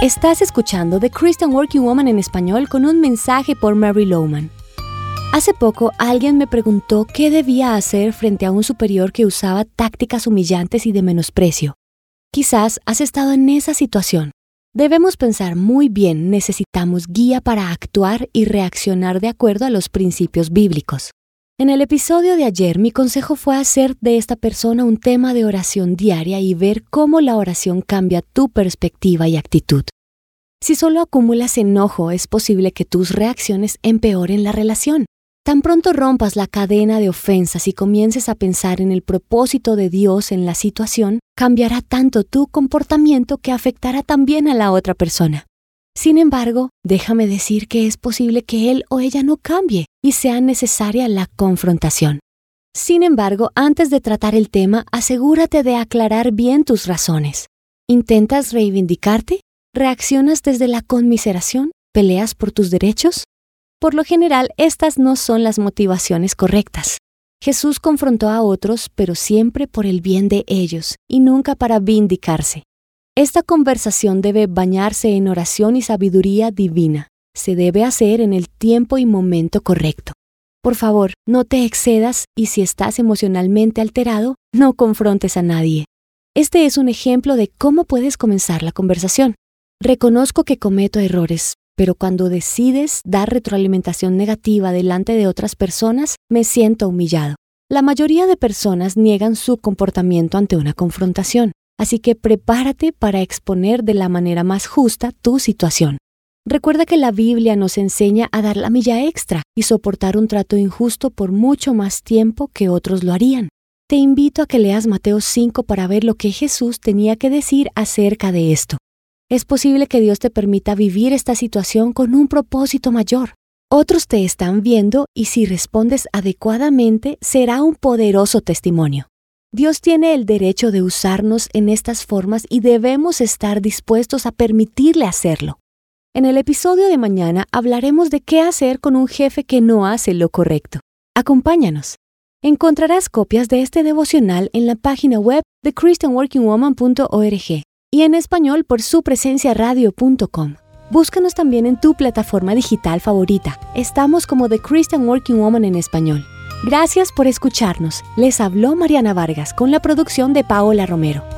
Estás escuchando The Christian Working Woman en español con un mensaje por Mary Lowman. Hace poco alguien me preguntó qué debía hacer frente a un superior que usaba tácticas humillantes y de menosprecio. Quizás has estado en esa situación. Debemos pensar muy bien, necesitamos guía para actuar y reaccionar de acuerdo a los principios bíblicos. En el episodio de ayer mi consejo fue hacer de esta persona un tema de oración diaria y ver cómo la oración cambia tu perspectiva y actitud. Si solo acumulas enojo, es posible que tus reacciones empeoren la relación. Tan pronto rompas la cadena de ofensas y comiences a pensar en el propósito de Dios en la situación, cambiará tanto tu comportamiento que afectará también a la otra persona. Sin embargo, déjame decir que es posible que él o ella no cambie y sea necesaria la confrontación. Sin embargo, antes de tratar el tema, asegúrate de aclarar bien tus razones. ¿Intentas reivindicarte? ¿Reaccionas desde la conmiseración? ¿Peleas por tus derechos? Por lo general, estas no son las motivaciones correctas. Jesús confrontó a otros, pero siempre por el bien de ellos y nunca para vindicarse. Esta conversación debe bañarse en oración y sabiduría divina. Se debe hacer en el tiempo y momento correcto. Por favor, no te excedas y si estás emocionalmente alterado, no confrontes a nadie. Este es un ejemplo de cómo puedes comenzar la conversación. Reconozco que cometo errores, pero cuando decides dar retroalimentación negativa delante de otras personas, me siento humillado. La mayoría de personas niegan su comportamiento ante una confrontación. Así que prepárate para exponer de la manera más justa tu situación. Recuerda que la Biblia nos enseña a dar la milla extra y soportar un trato injusto por mucho más tiempo que otros lo harían. Te invito a que leas Mateo 5 para ver lo que Jesús tenía que decir acerca de esto. Es posible que Dios te permita vivir esta situación con un propósito mayor. Otros te están viendo y si respondes adecuadamente será un poderoso testimonio. Dios tiene el derecho de usarnos en estas formas y debemos estar dispuestos a permitirle hacerlo. En el episodio de mañana hablaremos de qué hacer con un jefe que no hace lo correcto. Acompáñanos. Encontrarás copias de este devocional en la página web de christianworkingwoman.org y en español por su presencia radio.com. Búscanos también en tu plataforma digital favorita. Estamos como The Christian Working Woman en español. Gracias por escucharnos. Les habló Mariana Vargas con la producción de Paola Romero.